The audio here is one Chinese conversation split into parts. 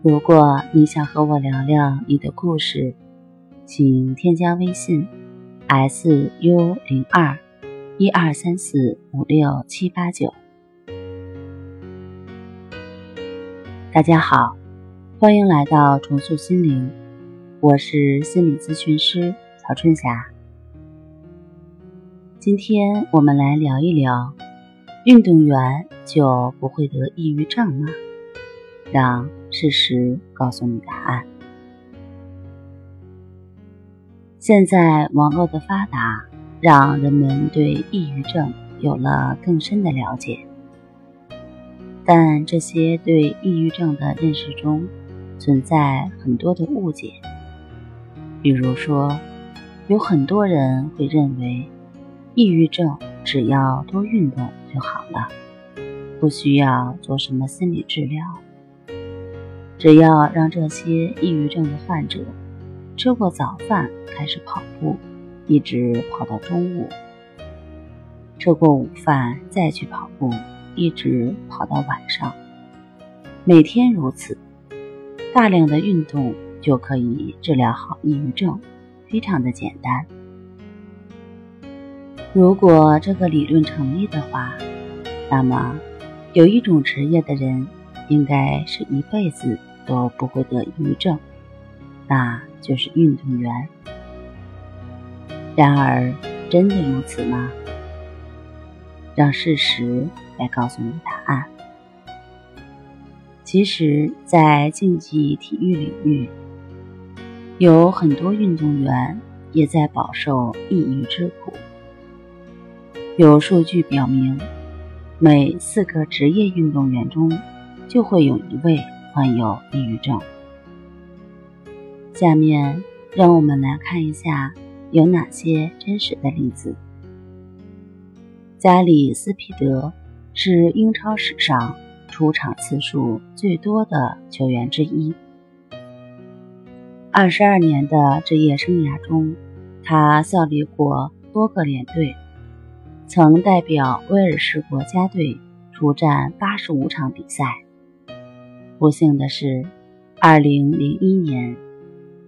如果你想和我聊聊你的故事，请添加微信 s u 零二一二三四五六七八九。大家好，欢迎来到重塑心灵，我是心理咨询师曹春霞。今天我们来聊一聊，运动员就不会得抑郁症吗？让事实告诉你答案。现在网络的发达，让人们对抑郁症有了更深的了解。但这些对抑郁症的认识中，存在很多的误解。比如说，有很多人会认为，抑郁症只要多运动就好了，不需要做什么心理治疗。只要让这些抑郁症的患者吃过早饭开始跑步，一直跑到中午；吃过午饭再去跑步，一直跑到晚上。每天如此，大量的运动就可以治疗好抑郁症，非常的简单。如果这个理论成立的话，那么有一种职业的人应该是一辈子。都不会得抑郁症，那就是运动员。然而，真的如此吗？让事实来告诉你答案。其实，在竞技体育领域，有很多运动员也在饱受抑郁之苦。有数据表明，每四个职业运动员中就会有一位。患有抑郁症。下面让我们来看一下有哪些真实的例子。加里斯皮德是英超史上出场次数最多的球员之一。二十二年的职业生涯中，他效力过多个联队，曾代表威尔士国家队出战八十五场比赛。不幸的是，二零零一年，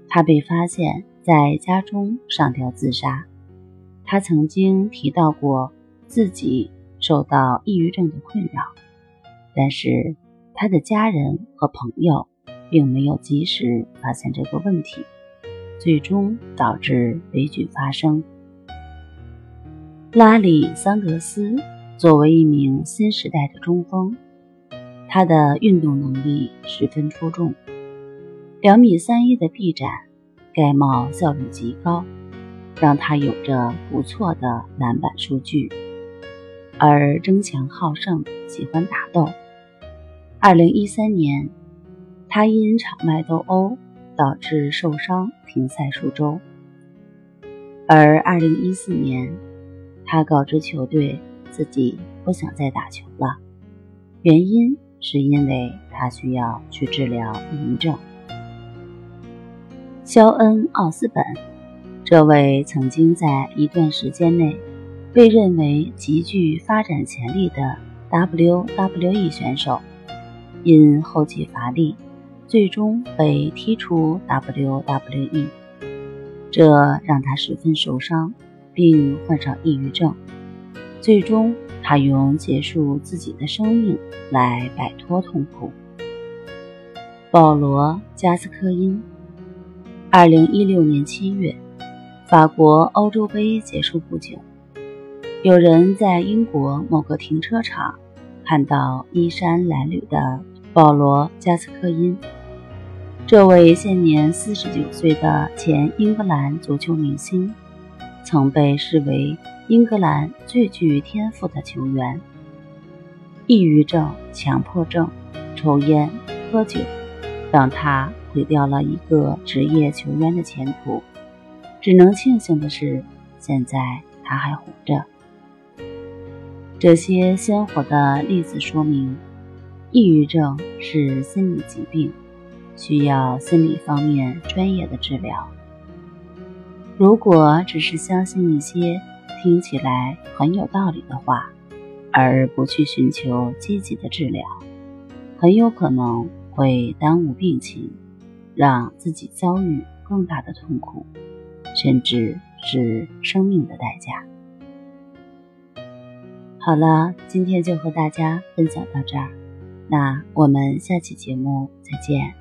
他被发现在家中上吊自杀。他曾经提到过自己受到抑郁症的困扰，但是他的家人和朋友并没有及时发现这个问题，最终导致悲剧发生。拉里·桑德斯作为一名新时代的中锋。他的运动能力十分出众，两米三一的臂展，盖帽效率极高，让他有着不错的篮板数据。而争强好胜，喜欢打斗。二零一三年，他因场外斗殴导致受伤停赛数周。而二零一四年，他告知球队自己不想再打球了，原因。是因为他需要去治疗抑郁症。肖恩·奥斯本，这位曾经在一段时间内被认为极具发展潜力的 WWE 选手，因后继乏力，最终被踢出 WWE，这让他十分受伤，并患上抑郁症，最终。他用结束自己的生命来摆脱痛苦。保罗·加斯科因，二零一六年七月，法国欧洲杯结束不久，有人在英国某个停车场看到衣衫褴褛的保罗·加斯科因。这位现年四十九岁的前英格兰足球明星，曾被视为。英格兰最具天赋的球员，抑郁症、强迫症、抽烟、喝酒，让他毁掉了一个职业球员的前途。只能庆幸的是，现在他还活着。这些鲜活的例子说明，抑郁症是心理疾病，需要心理方面专业的治疗。如果只是相信一些听起来很有道理的话，而不去寻求积极的治疗，很有可能会耽误病情，让自己遭遇更大的痛苦。甚至是生命的代价。好了，今天就和大家分享到这儿，那我们下期节目再见。